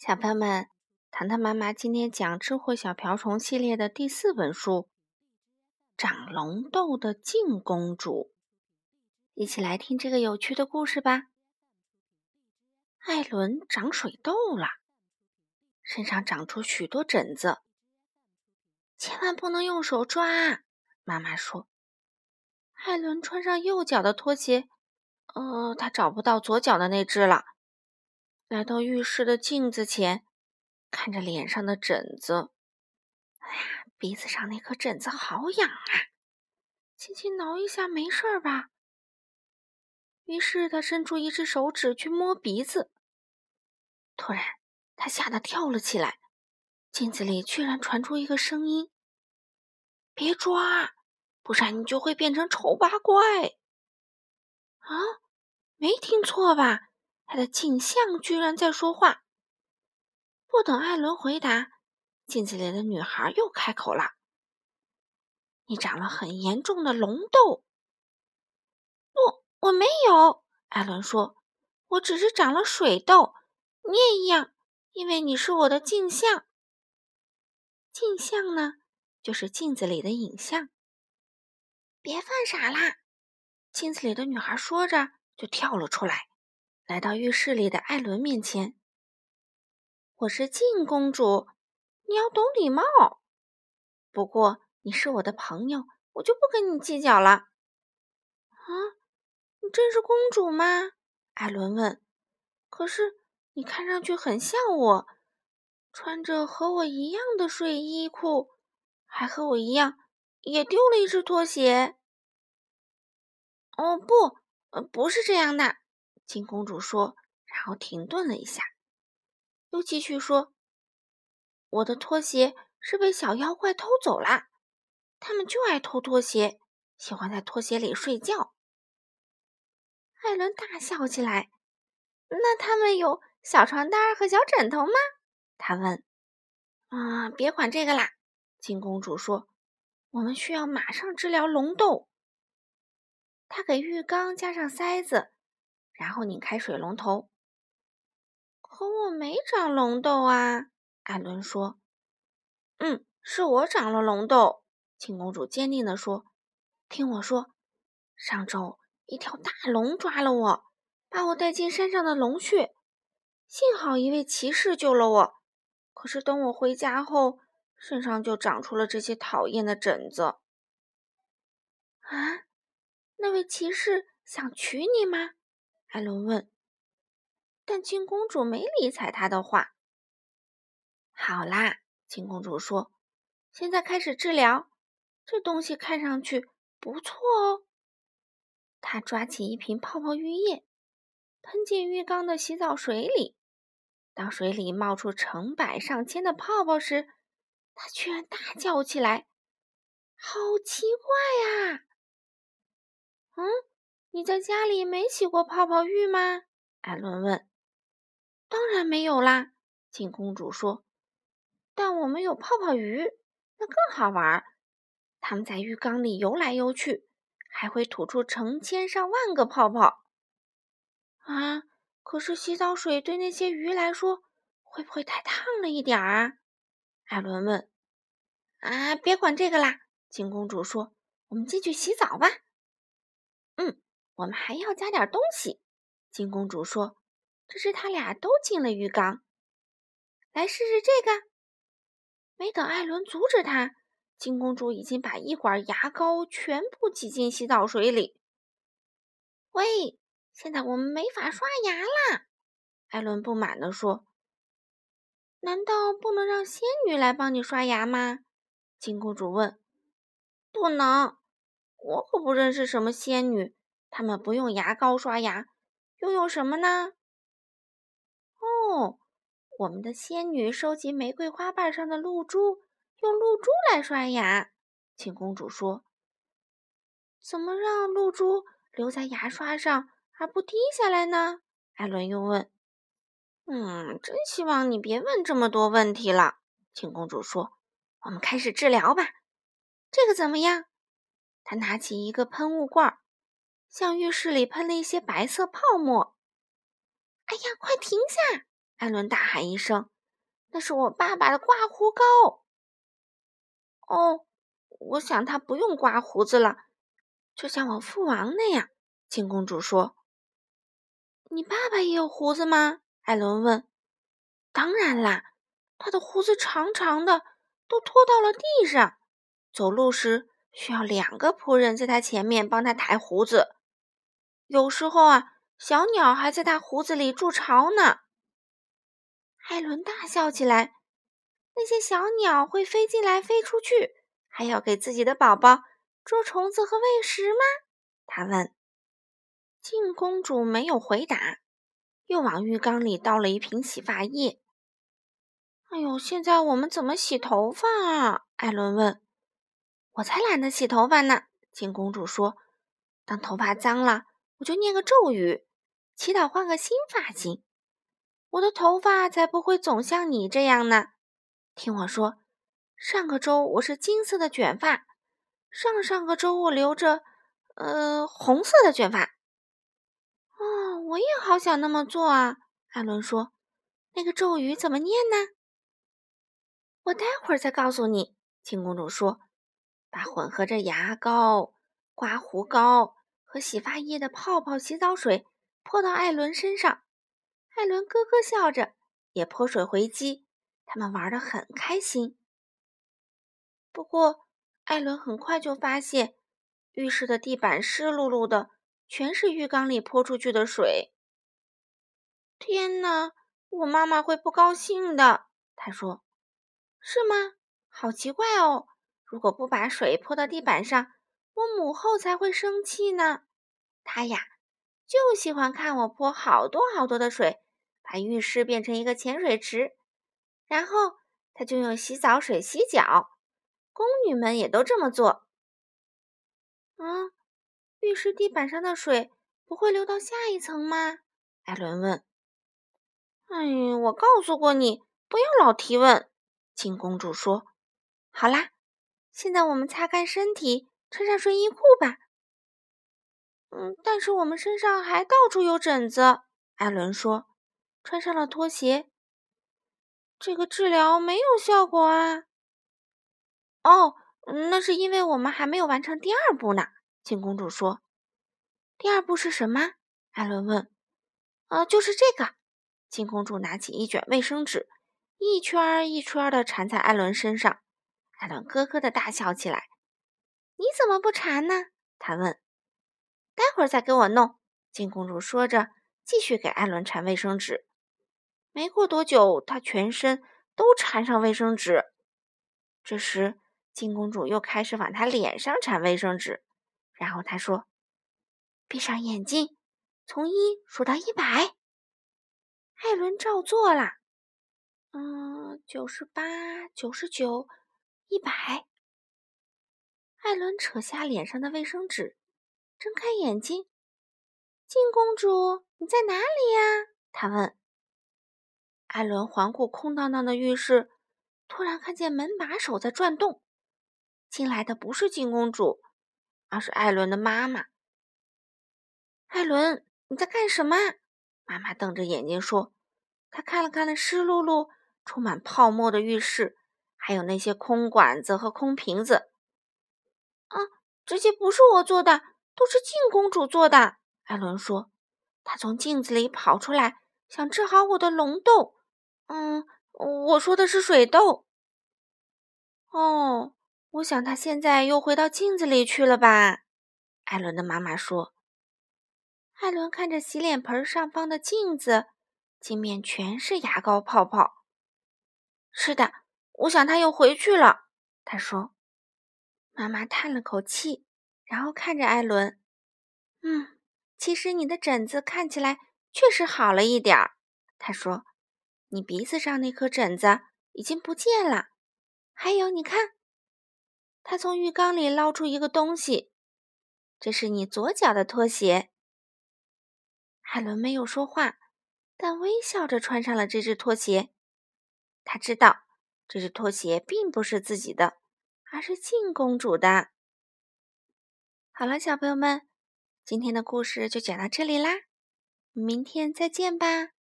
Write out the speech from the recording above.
小朋友们，糖糖妈妈今天讲《智慧小瓢虫》系列的第四本书《长龙豆的静公主》，一起来听这个有趣的故事吧。艾伦长水痘了，身上长出许多疹子，千万不能用手抓。妈妈说：“艾伦穿上右脚的拖鞋，呃，他找不到左脚的那只了。”来到浴室的镜子前，看着脸上的疹子，哎呀，鼻子上那颗疹子好痒啊！轻轻挠一下，没事儿吧？于是他伸出一只手指去摸鼻子，突然他吓得跳了起来，镜子里居然传出一个声音：“别抓，不然你就会变成丑八怪！”啊，没听错吧？他的镜像居然在说话。不等艾伦回答，镜子里的女孩又开口了：“你长了很严重的龙痘。”“不，我没有。”艾伦说，“我只是长了水痘。你也一样，因为你是我的镜像。镜像呢，就是镜子里的影像。”“别犯傻啦！”镜子里的女孩说着，就跳了出来。来到浴室里的艾伦面前，我是静公主，你要懂礼貌。不过你是我的朋友，我就不跟你计较了。啊，你真是公主吗？艾伦问。可是你看上去很像我，穿着和我一样的睡衣裤，还和我一样也丢了一只拖鞋。哦，不，不是这样的。金公主说，然后停顿了一下，又继续说：“我的拖鞋是被小妖怪偷走了，他们就爱偷拖鞋，喜欢在拖鞋里睡觉。”艾伦大笑起来：“那他们有小床单和小枕头吗？”他问。“啊，别管这个啦。”金公主说，“我们需要马上治疗龙痘。”她给浴缸加上塞子。然后拧开水龙头。可我没长龙痘啊，艾伦说。嗯，是我长了龙痘，青公主坚定地说。听我说，上周一条大龙抓了我，把我带进山上的龙穴。幸好一位骑士救了我。可是等我回家后，身上就长出了这些讨厌的疹子。啊，那位骑士想娶你吗？艾伦问，但金公主没理睬他的话。好啦，金公主说：“现在开始治疗。这东西看上去不错哦。”她抓起一瓶泡泡浴液，喷进浴缸的洗澡水里。当水里冒出成百上千的泡泡时，她居然大叫起来：“好奇怪呀！”嗯。你在家里没洗过泡泡浴吗？艾伦问。当然没有啦，金公主说。但我们有泡泡鱼，那更好玩。它们在浴缸里游来游去，还会吐出成千上万个泡泡。啊！可是洗澡水对那些鱼来说，会不会太烫了一点儿啊？艾伦问。啊，别管这个啦，金公主说。我们进去洗澡吧。我们还要加点东西，金公主说。这时，他俩都进了浴缸。来试试这个。没等艾伦阻止他，金公主已经把一管牙膏全部挤进洗澡水里。喂，现在我们没法刷牙啦！艾伦不满地说。难道不能让仙女来帮你刷牙吗？金公主问。不能，我可不认识什么仙女。他们不用牙膏刷牙，又用什么呢？哦，我们的仙女收集玫瑰花瓣上的露珠，用露珠来刷牙。青公主说：“怎么让露珠留在牙刷上而不滴下来呢？”艾伦又问。“嗯，真希望你别问这么多问题了。”青公主说。“我们开始治疗吧。这个怎么样？”她拿起一个喷雾罐。向浴室里喷了一些白色泡沫。哎呀，快停下！艾伦大喊一声：“那是我爸爸的刮胡膏！”哦，我想他不用刮胡子了，就像我父王那样。金公主说：“你爸爸也有胡子吗？”艾伦问。“当然啦，他的胡子长长的，都拖到了地上。走路时需要两个仆人在他前面帮他抬胡子。有时候啊，小鸟还在他胡子里筑巢呢。”艾伦大笑起来。那些小鸟会飞进来飞出去，还要给自己的宝宝捉虫子和喂食吗？他问。静公主没有回答，又往浴缸里倒了一瓶洗发液。哎呦，现在我们怎么洗头发啊？艾伦问。我才懒得洗头发呢，静公主说。当头发脏了，我就念个咒语，祈祷换个新发型，我的头发才不会总像你这样呢。听我说，上个周我是金色的卷发，上上个周我留着，呃，红色的卷发。哦，我也好想那么做啊！艾伦说：“那个咒语怎么念呢？”我待会儿再告诉你。金公主说：“把混合着牙膏、刮胡膏和洗发液的泡泡洗澡水泼到艾伦身上。”艾伦咯咯笑着，也泼水回击。他们玩得很开心，不过艾伦很快就发现浴室的地板湿漉漉的，全是浴缸里泼出去的水。天哪，我妈妈会不高兴的。他说：“是吗？好奇怪哦！如果不把水泼到地板上，我母后才会生气呢。她呀，就喜欢看我泼好多好多的水，把浴室变成一个潜水池。”然后他就用洗澡水洗脚，宫女们也都这么做。啊，浴室地板上的水不会流到下一层吗？艾伦问。哎，我告诉过你不要老提问。金公主说。好啦，现在我们擦干身体，穿上睡衣裤吧。嗯，但是我们身上还到处有疹子。艾伦说。穿上了拖鞋。这个治疗没有效果啊！哦，那是因为我们还没有完成第二步呢。金公主说：“第二步是什么？”艾伦问。“呃，就是这个。”金公主拿起一卷卫生纸，一圈一圈的缠在艾伦身上。艾伦咯咯的大笑起来。“你怎么不缠呢？”他问。“待会儿再给我弄。”金公主说着，继续给艾伦缠卫生纸。没过多久，她全身都缠上卫生纸。这时，金公主又开始往她脸上缠卫生纸。然后她说：“闭上眼睛，从一数到一百。”艾伦照做了。嗯，九十八、九十九、一百。艾伦扯下脸上的卫生纸，睁开眼睛：“金公主，你在哪里呀？”他问。艾伦环顾空荡荡的浴室，突然看见门把手在转动。进来的不是金公主，而是艾伦的妈妈。艾伦，你在干什么？妈妈瞪着眼睛说。她看了看那湿漉漉、充满泡沫的浴室，还有那些空管子和空瓶子。啊，这些不是我做的，都是静公主做的。艾伦说。她从镜子里跑出来，想治好我的龙痘。嗯，我说的是水痘。哦，我想他现在又回到镜子里去了吧？艾伦的妈妈说。艾伦看着洗脸盆上方的镜子，镜面全是牙膏泡泡。是的，我想他又回去了。他说。妈妈叹了口气，然后看着艾伦。嗯，其实你的疹子看起来确实好了一点儿。他说。你鼻子上那颗疹子已经不见了，还有，你看，他从浴缸里捞出一个东西，这是你左脚的拖鞋。海伦没有说话，但微笑着穿上了这只拖鞋。他知道这只拖鞋并不是自己的，而是靖公主的。好了，小朋友们，今天的故事就讲到这里啦，明天再见吧。